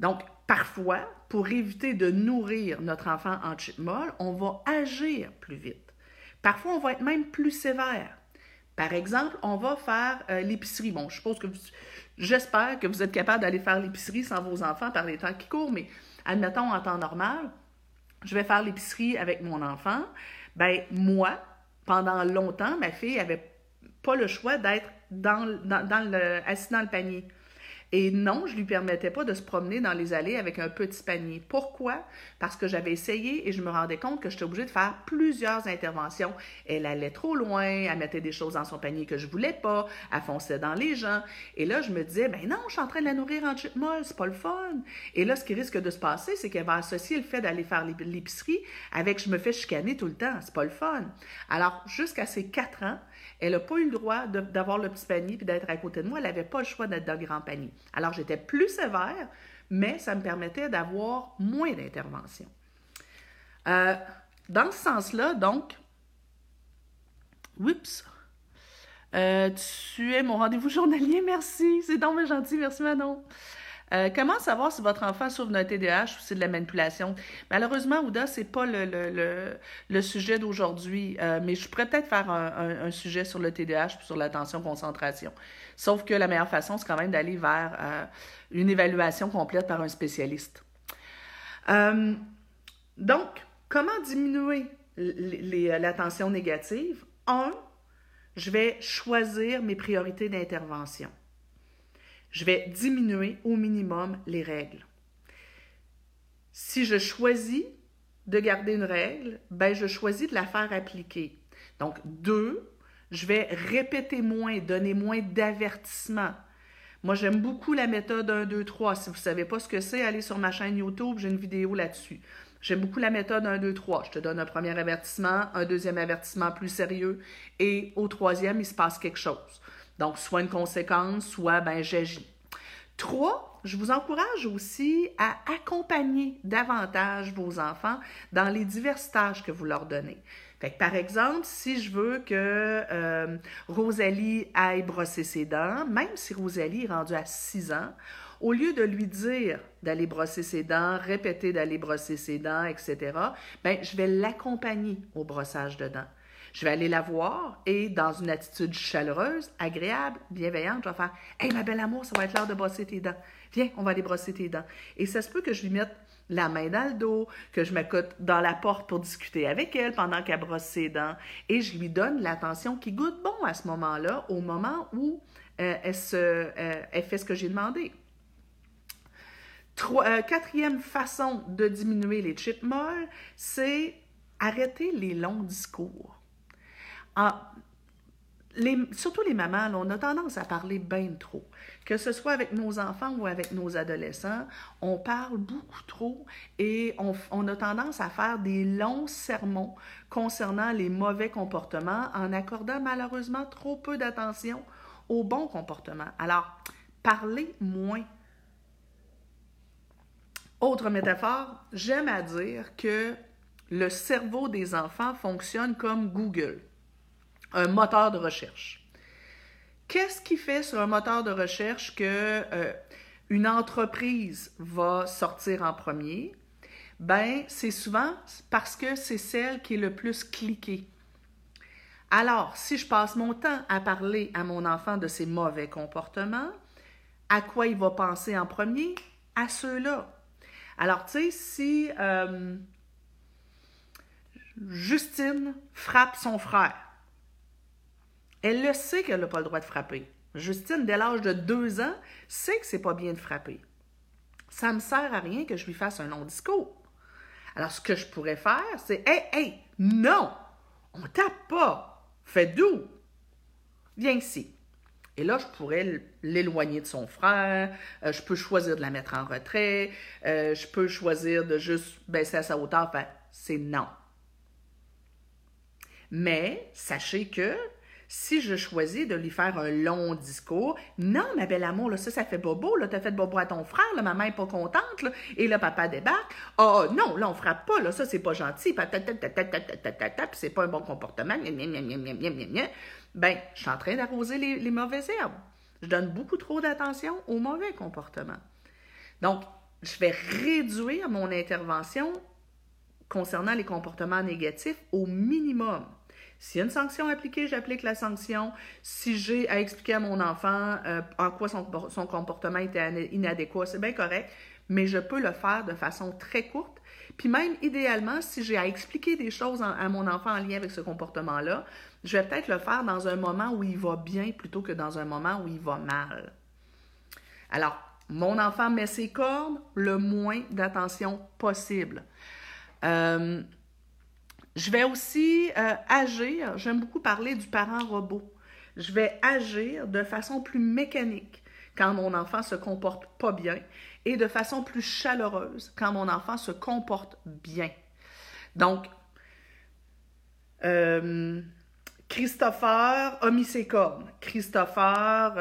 Donc, parfois, pour éviter de nourrir notre enfant en chip molle, on va agir plus vite. Parfois, on va être même plus sévère. Par exemple, on va faire euh, l'épicerie. Bon, je suppose que j'espère que vous êtes capable d'aller faire l'épicerie sans vos enfants par les temps qui courent, mais admettons en temps normal, je vais faire l'épicerie avec mon enfant. Ben moi, pendant longtemps, ma fille avait pas le choix d'être dans, assise dans le panier. Et non, je lui permettais pas de se promener dans les allées avec un petit panier. Pourquoi? Parce que j'avais essayé et je me rendais compte que j'étais obligée de faire plusieurs interventions. Elle allait trop loin, elle mettait des choses dans son panier que je voulais pas, elle fonçait dans les gens. Et là, je me disais, ben non, je suis en train de la nourrir en chip molle, c'est pas le fun. Et là, ce qui risque de se passer, c'est qu'elle va associer le fait d'aller faire l'épicerie avec je me fais chicaner tout le temps. C'est pas le fun. Alors, jusqu'à ses quatre ans, elle n'a pas eu le droit d'avoir le petit panier puis d'être à côté de moi. Elle n'avait pas le choix d'être dans le grand panier. Alors, j'étais plus sévère, mais ça me permettait d'avoir moins d'intervention. Euh, dans ce sens-là, donc, oups, euh, tu es mon rendez-vous journalier, merci. C'est donc gentil, merci Manon. Euh, comment savoir si votre enfant souffre d'un TDAH ou c'est de la manipulation? Malheureusement, Ouda, ce n'est pas le, sujet d'aujourd'hui, euh, mais je pourrais peut-être faire un, sujet sur le TDAH sur l'attention-concentration. Sauf que la meilleure façon, c'est quand même d'aller vers euh, une évaluation complète par un spécialiste. donc, comment diminuer l'attention négative? Un, je vais choisir mes priorités d'intervention je vais diminuer au minimum les règles. Si je choisis de garder une règle, ben je choisis de la faire appliquer. Donc, deux, je vais répéter moins, donner moins d'avertissements. Moi, j'aime beaucoup la méthode 1, 2, 3. Si vous ne savez pas ce que c'est, allez sur ma chaîne YouTube, j'ai une vidéo là-dessus. J'aime beaucoup la méthode 1, 2, 3. Je te donne un premier avertissement, un deuxième avertissement plus sérieux, et au troisième, il se passe quelque chose. Donc, soit une conséquence, soit ben, j'agis. Trois, je vous encourage aussi à accompagner davantage vos enfants dans les diverses tâches que vous leur donnez. Fait par exemple, si je veux que euh, Rosalie aille brosser ses dents, même si Rosalie est rendue à 6 ans, au lieu de lui dire d'aller brosser ses dents, répéter d'aller brosser ses dents, etc., ben, je vais l'accompagner au brossage de dents. Je vais aller la voir et, dans une attitude chaleureuse, agréable, bienveillante, je vais faire Hey, ma belle amour, ça va être l'heure de brosser tes dents. Viens, on va aller brosser tes dents. Et ça se peut que je lui mette la main dans le dos, que je m'écoute dans la porte pour discuter avec elle pendant qu'elle brosse ses dents et je lui donne l'attention qui goûte bon à ce moment-là, au moment où euh, euh, elle fait ce que j'ai demandé. Euh, quatrième façon de diminuer les chips molles, c'est arrêter les longs discours. Ah, surtout les mamans, on a tendance à parler bien trop. Que ce soit avec nos enfants ou avec nos adolescents, on parle beaucoup trop et on, on, a tendance à faire des longs sermons concernant les mauvais comportements en accordant malheureusement trop peu d'attention aux bons comportements. Alors, parlez moins. Autre métaphore, j'aime à dire que le cerveau des enfants fonctionne comme Google un moteur de recherche. Qu'est-ce qui fait sur un moteur de recherche que euh, une entreprise va sortir en premier? Ben, c'est souvent parce que c'est celle qui est le plus cliquée. Alors, si je passe mon temps à parler à mon enfant de ses mauvais comportements, à quoi il va penser en premier? À ceux-là. Alors, tu sais, si euh, Justine frappe son frère, elle le sait qu'elle n'a pas le droit de frapper. Justine, dès l'âge de deux ans, sait que c'est pas bien de frapper. Ça ne me sert à rien que je lui fasse un long discours. Alors, ce que je pourrais faire, c'est Hey, hey, non, on tape pas. Fais doux. Viens ici. Et là, je pourrais l'éloigner de son frère. Euh, je peux choisir de la mettre en retrait. Euh, je peux choisir de juste baisser à sa hauteur. Enfin, c'est non. Mais sachez que si je choisis de lui faire un long discours, non, ma belle amour, là, ça, ça fait bobo, là, t'as fait bobo à ton frère, là, maman est pas contente, là, et là, papa débarque. Oh non, là, on frappe pas, là, ça, c'est pas gentil, c'est pas un bon comportement, ben, je suis en train d'arroser les, les mauvaises herbes. Je donne beaucoup trop d'attention aux mauvais comportements. Donc, je vais réduire mon intervention concernant les comportements négatifs au minimum. S'il y a une sanction appliquée, j'applique la sanction. Si j'ai à expliquer à mon enfant euh, en quoi son, comportement était inadéquat, c'est bien correct, mais je peux le faire de façon très courte. Puis même, idéalement, si j'ai à expliquer des choses à mon enfant en lien avec ce comportement-là, je vais peut-être le faire dans un moment où il va bien plutôt que dans un moment où il va mal. Alors, mon enfant met ses cordes, le moins d'attention possible. Euh, je vais aussi euh, agir, j'aime beaucoup parler du parent robot. Je vais agir de façon plus mécanique quand mon enfant se comporte pas bien et de façon plus chaleureuse quand mon enfant se comporte bien. Donc, euh, Christopher a mis ses cornes. Christopher,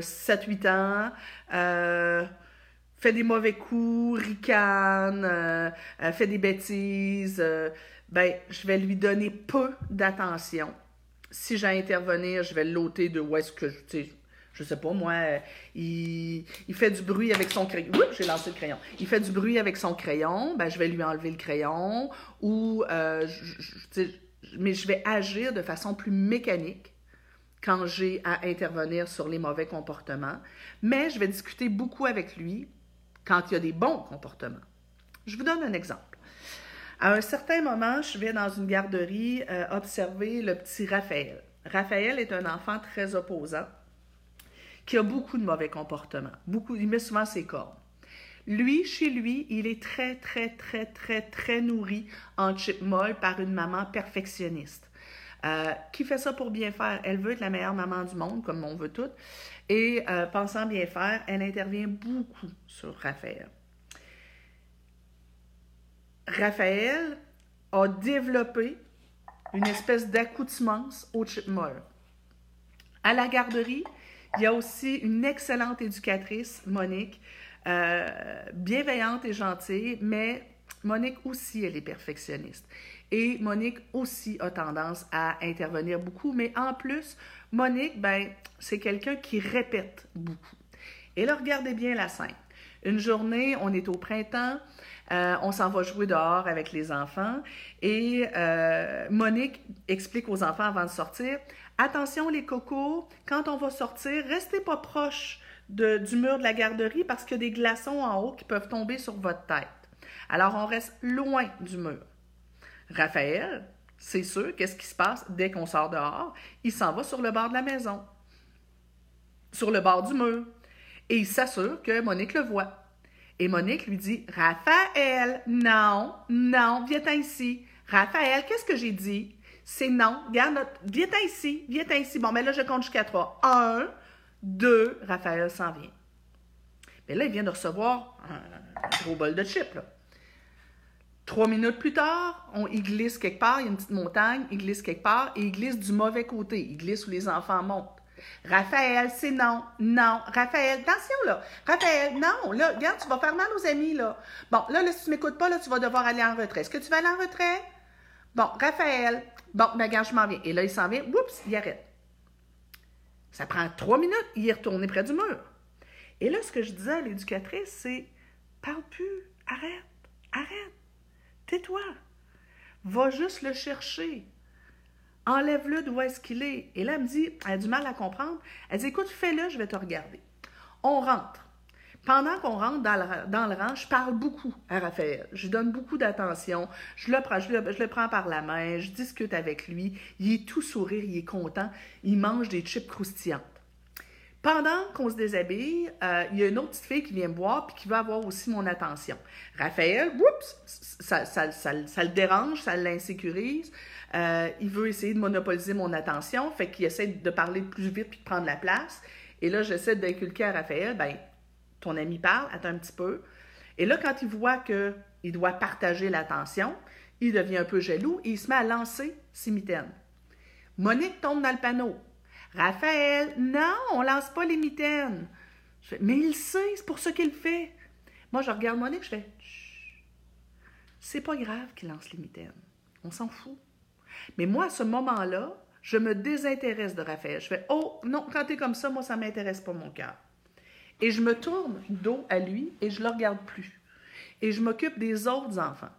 7-8 ans, fait des mauvais coups, ricane, euh, euh, fait des bêtises, euh, ben, je vais lui donner peu d'attention. Si j'ai à intervenir, je vais l'ôter de où est-ce que je, sais, je sais pas, moi, il, il, fait du bruit avec son crayon. Oups, j'ai lancé le crayon. Il fait du bruit avec son crayon, ben, je vais lui enlever le crayon ou, mais je vais agir de façon plus mécanique quand j'ai à intervenir sur les mauvais comportements. Mais je vais discuter beaucoup avec lui quand il y a des bons comportements. Je vous donne un exemple. À un certain moment, je vais dans une garderie euh, observer le petit Raphaël. Raphaël est un enfant très opposant qui a beaucoup de mauvais comportements. Beaucoup, il met souvent ses cornes. Lui, chez lui, il est très, très, très, très, très nourri en chip molle par une maman perfectionniste. Euh, qui fait ça pour bien faire. Elle veut être la meilleure maman du monde, comme on veut toutes. Et euh, pensant bien faire, elle intervient beaucoup sur Raphaël. Raphaël a développé une espèce d'accoutumance au chip molle. À la garderie, il y a aussi une excellente éducatrice, Monique, euh, bienveillante et gentille, mais Monique aussi, elle est perfectionniste. Et Monique aussi a tendance à intervenir beaucoup, mais en plus, Monique, ben, c'est quelqu'un qui répète beaucoup. Et là, regardez bien la scène. Une journée, on est au printemps, euh, on s'en va jouer dehors avec les enfants et euh, Monique explique aux enfants avant de sortir, attention les cocos, quand on va sortir, restez pas proche du mur de la garderie parce qu'il y a des glaçons en haut qui peuvent tomber sur votre tête. Alors on reste loin du mur. Raphaël, c'est sûr, qu'est-ce qui se passe? Dès qu'on sort dehors? Il s'en va sur le bord de la maison, sur le bord du mur, et il s'assure que Monique le voit. Et Monique lui dit Raphaël, non, non, viens ici. Raphaël, qu'est-ce que j'ai dit? C'est non. Regarde, viens ici, viens ici. Bon, mais là, je compte jusqu'à trois. Un, deux, Raphaël s'en vient. Mais là, il vient de recevoir un, gros bol de chips. Trois minutes plus tard, on, il glisse quelque part, il y a une petite montagne, il glisse quelque part et il glisse du mauvais côté. Il glisse où les enfants montent. Raphaël, c'est non, non. Raphaël, attention là. Raphaël, non, là, regarde, tu vas faire mal aux amis là. Bon, là, là si tu m'écoutes pas, là, tu vas devoir aller en retrait. Est-ce que tu vas aller en retrait? Bon, Raphaël, bon, ben, regarde, je m'en viens. Et là, il s'en vient, oups, il arrête. Ça prend trois minutes, il est retourné près du mur. Et là, ce que je disais à l'éducatrice, c'est parle plus, arrête, arrête. Tais-toi. Va juste le chercher. Enlève-le d'où est-ce qu'il est. Et là, elle me dit, elle a du mal à comprendre. Elle dit, écoute, fais-le, je vais te regarder. On rentre. Pendant qu'on rentre dans le, dans rang, je parle beaucoup à Raphaël. Je donne beaucoup d'attention. Je le, prends, je, le, prends par la main, je discute avec lui. Il est tout sourire, il est content. Il mange des chips croustillantes. Pendant qu'on se déshabille, euh, il y a une autre petite fille qui vient me voir puis qui va avoir aussi mon attention. Raphaël, ça, ça, ça, ça le dérange, ça l'insécurise. Euh, il veut essayer de monopoliser mon attention, fait qu'il essaie de parler plus vite puis de prendre la place. Et là, j'essaie d'inculquer à Raphaël, ben, ton ami parle, attends un petit peu. Et là, quand il voit qu'il doit partager l'attention, il devient un peu jaloux et il se met à lancer ses mitaines. Monique tombe dans le panneau. Raphaël, non, on lance pas les mitaines. Je fais, mais il sait, c'est pour ça qu'il fait. Moi, je regarde Monique, je fais, c'est pas grave qu'il lance les mitaines. On s'en fout. Mais moi, à ce moment-là, je me désintéresse de Raphaël. Je fais, oh, non, quand t'es comme ça, moi, ça m'intéresse pas mon cœur. Et je me tourne dos à lui et je le regarde plus. Et je m'occupe des autres enfants.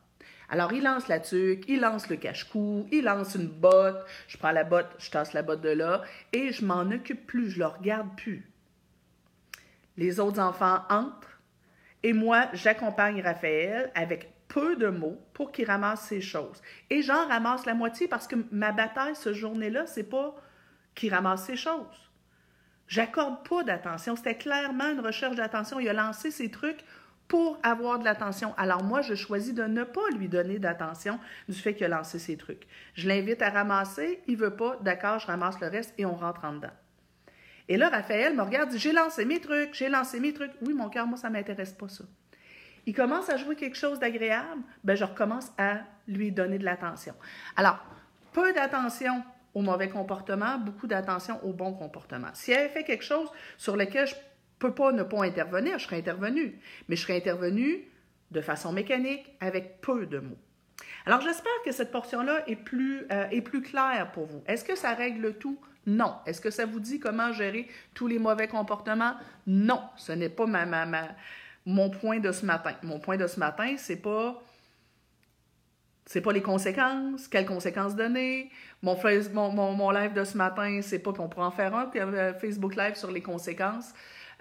Alors, il lance la tuque, il lance le cache-cou, il lance une botte, je prends la botte, je tasse la botte de là, et je m'en occupe plus, je le regarde plus. Les autres enfants entrent, et moi, j'accompagne Raphaël avec peu de mots pour qu'il ramasse ses choses. Et j'en ramasse la moitié parce que ma bataille ce journée-là, c'est pas qu'il ramasse ses choses. J'accorde pas d'attention. C'était clairement une recherche d'attention. Il a lancé ses trucs pour avoir de l'attention. Alors moi, je choisis de ne pas lui donner d'attention du fait qu'il a lancé ses trucs. Je l'invite à ramasser, il veut pas, d'accord, je ramasse le reste et on rentre en dedans. Et là, Raphaël me regarde, dit, j'ai lancé mes trucs, j'ai lancé mes trucs. Oui, mon cœur, moi, ça m'intéresse pas ça. Il commence à jouer quelque chose d'agréable, ben je recommence à lui donner de l'attention. Alors, peu d'attention au mauvais comportement, beaucoup d'attention au bon comportement. Si elle fait quelque chose sur lequel je peux pas ne pas intervenir, je serais intervenu. Mais je serais intervenu de façon mécanique, avec peu de mots. Alors, j'espère que cette portion-là est plus, euh, plus claire pour vous. Est-ce que ça règle tout? Non. Est-ce que ça vous dit comment gérer tous les mauvais comportements? Non. Ce n'est pas ma, ma, ma, mon point de ce matin. Mon point de ce matin, c'est pas c'est pas les conséquences, quelles conséquences donner. Mon, live de ce matin, c'est pas qu'on pourrait en faire un, euh, Facebook Live sur les conséquences.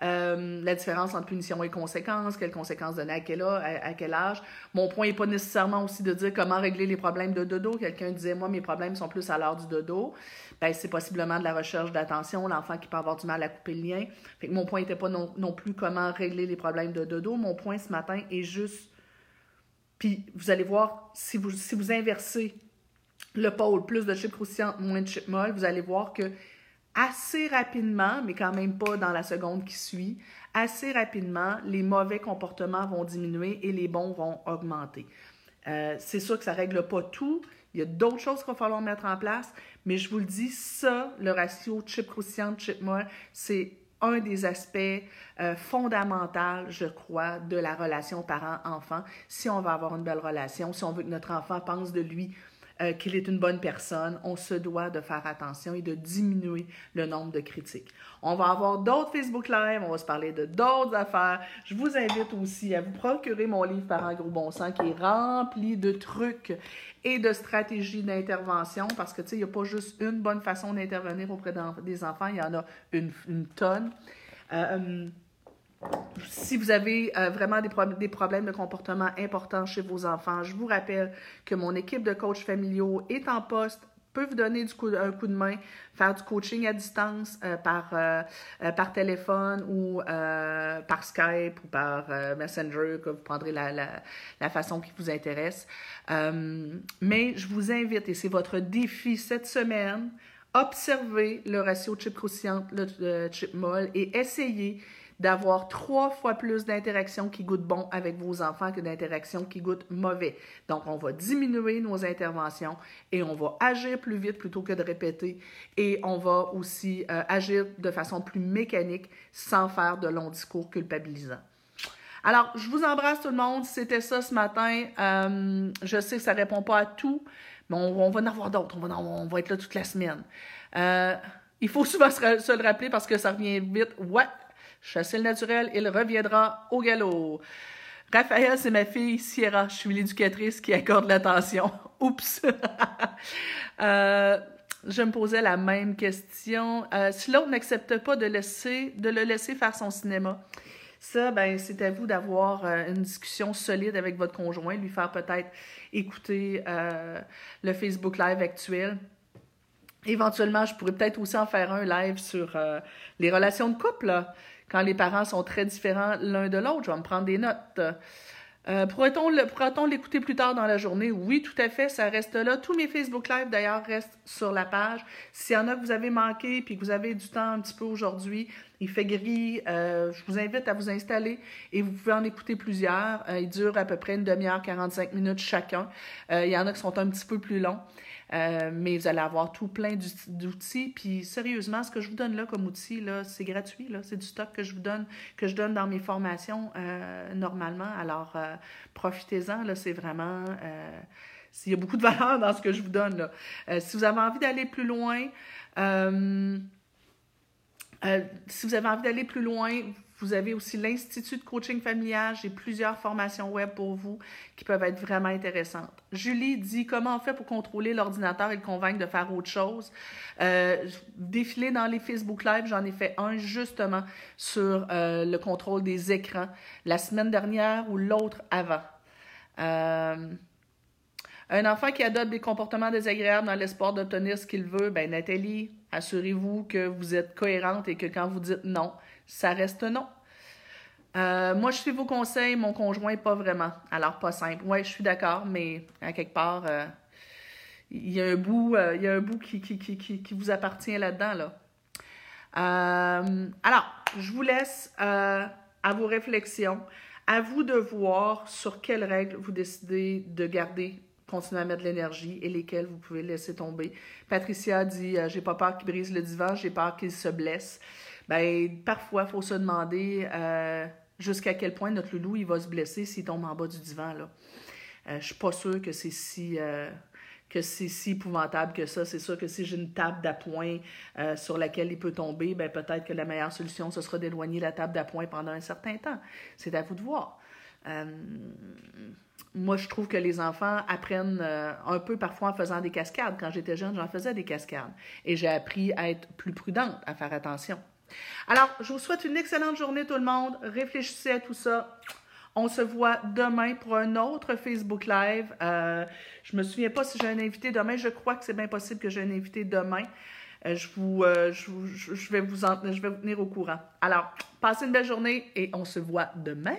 Euh, la différence entre punition et conséquences, quelles conséquences donner à quel, âge, à, quel âge. Mon point n'est pas nécessairement aussi de dire comment régler les problèmes de dodo. Quelqu'un disait, moi, mes problèmes sont plus à l'heure du dodo. Ben, c'est possiblement de la recherche d'attention, l'enfant qui peut avoir du mal à couper le lien. Fait mon point n'était pas non, non, plus comment régler les problèmes de dodo. Mon point ce matin est juste. Puis vous allez voir, si vous, si vous inversez le pôle, plus de chips croustillants, moins de chips molles, vous allez voir que assez rapidement, mais quand même pas dans la seconde qui suit, assez rapidement, les mauvais comportements vont diminuer et les bons vont augmenter. Euh, c'est sûr que ça ne règle pas tout. Il y a d'autres choses qu'il va falloir mettre en place, mais je vous le dis, ça, le ratio chip croustillant, chip molle, c'est un des aspects euh, fondamentaux, je crois, de la relation parent-enfant. Si on va avoir une belle relation, si on veut que notre enfant pense de lui euh, qu'il est une bonne personne, on se doit de faire attention et de diminuer le nombre de critiques. On va avoir d'autres Facebook Live, on va se parler de d'autres affaires. Je vous invite aussi à vous procurer mon livre Parents gros bon sens qui est rempli de trucs et de stratégies d'intervention parce que, tu sais, il n'y a pas juste une bonne façon d'intervenir auprès des enfants, il y en a une, une tonne. Euh, si vous avez euh, vraiment des, problèmes de comportement importants chez vos enfants, je vous rappelle que mon équipe de coachs familiaux est en poste peut vous donner un coup de main, faire du coaching à distance euh, par, euh, par téléphone ou par Skype ou par Messenger, que vous prendrez la, la, la, façon qui vous intéresse. mais je vous invite, et c'est votre défi cette semaine, observez le ratio chip croustillant, le chip molle et essayez d'avoir trois fois plus d'interactions qui goûtent bon avec vos enfants que d'interactions qui goûtent mauvais. Donc, on va diminuer nos interventions et on va agir plus vite plutôt que de répéter et on va aussi euh, agir de façon plus mécanique sans faire de longs discours culpabilisants. Alors, je vous embrasse tout le monde. C'était ça ce matin. Euh, je sais que ça ne répond pas à tout, mais on, va en avoir d'autres. On va, être là toute la semaine. Euh, il faut souvent se, se, le rappeler parce que ça revient vite. Ouais, Chasser le naturel, il reviendra au galop. Raphaël, c'est ma fille Sierra. Je suis l'éducatrice qui accorde l'attention. Oups! euh, je me posais la même question. Euh, si l'autre n'accepte pas de, laisser, de le laisser faire son cinéma, ça, ben, c'est à vous d'avoir euh, une discussion solide avec votre conjoint, lui faire peut-être écouter le Facebook Live actuel. Éventuellement, je pourrais peut-être aussi en faire un live sur les relations de couple. Quand les parents sont très différents l'un de l'autre. Je vais me prendre des notes. Euh, Pourrait-on l'écouter plus tard dans la journée? Oui, tout à fait, ça reste là. Tous mes Facebook Live, d'ailleurs, restent sur la page. S'il y en a que vous avez manqué puis que vous avez du temps un petit peu aujourd'hui, il fait gris, euh, je vous invite à vous installer et vous pouvez en écouter plusieurs. Euh, ils durent à peu près une demi-heure, 45 minutes chacun. Euh, il y en a qui sont un petit peu plus longs. Euh, mais vous allez avoir tout plein d'outils. Puis sérieusement, ce que je vous donne là comme outil, là, c'est gratuit. Là. C'est du stock que je vous donne, que je donne dans mes formations euh, normalement. Alors, euh, profitez-en. Là, c'est vraiment... il y a beaucoup de valeur dans ce que je vous donne. Là. si vous avez envie d'aller plus loin, si vous avez envie d'aller plus loin, vous avez aussi l'Institut de coaching familial. J'ai plusieurs formations web pour vous qui peuvent être vraiment intéressantes. Julie dit comment on fait pour contrôler l'ordinateur et le convaincre de faire autre chose? Euh, défiler dans les Facebook Live, j'en ai fait un justement sur euh, le contrôle des écrans la semaine dernière ou l'autre avant. Euh, un enfant qui adopte des comportements désagréables dans l'espoir d'obtenir ce qu'il veut, ben Nathalie, assurez-vous que vous êtes cohérente et que quand vous dites non, ça reste non. Euh, moi, je suis vos conseils, mon conjoint, pas vraiment. Alors, pas simple. Oui, je suis d'accord, mais à quelque part, euh, il y a un bout, euh, il y a un bout qui, qui vous appartient là-dedans. Là. alors, je vous laisse à vos réflexions. À vous de voir sur quelles règles vous décidez de garder continuer à mettre de l'énergie et lesquelles vous pouvez laisser tomber. Patricia dit J'ai pas peur qu'il brise le divan, j'ai peur qu'il se blesse ben parfois, il faut se demander euh, jusqu'à quel point notre loulou il va se blesser s'il tombe en bas du divan. Là. Euh, je suis pas sûre que c'est si euh, que c'est si épouvantable que ça. C'est sûr que si j'ai une table d'appoint sur laquelle il peut tomber, ben peut-être que la meilleure solution, ce sera d'éloigner la table d'appoint pendant un certain temps. C'est à vous de voir. Moi, je trouve que les enfants apprennent un peu parfois en faisant des cascades. Quand j'étais jeune, j'en faisais des cascades. Et j'ai appris à être plus prudente, à faire attention. Alors, je vous souhaite une excellente journée tout le monde. Réfléchissez à tout ça. On se voit demain pour un autre Facebook Live. Euh, je me souviens pas si j'ai un invité demain. Je crois que c'est bien possible que j'ai un invité demain. Euh, je, vous, euh, je, vais vous je vais vous tenir au courant. Alors, passez une belle journée et on se voit demain.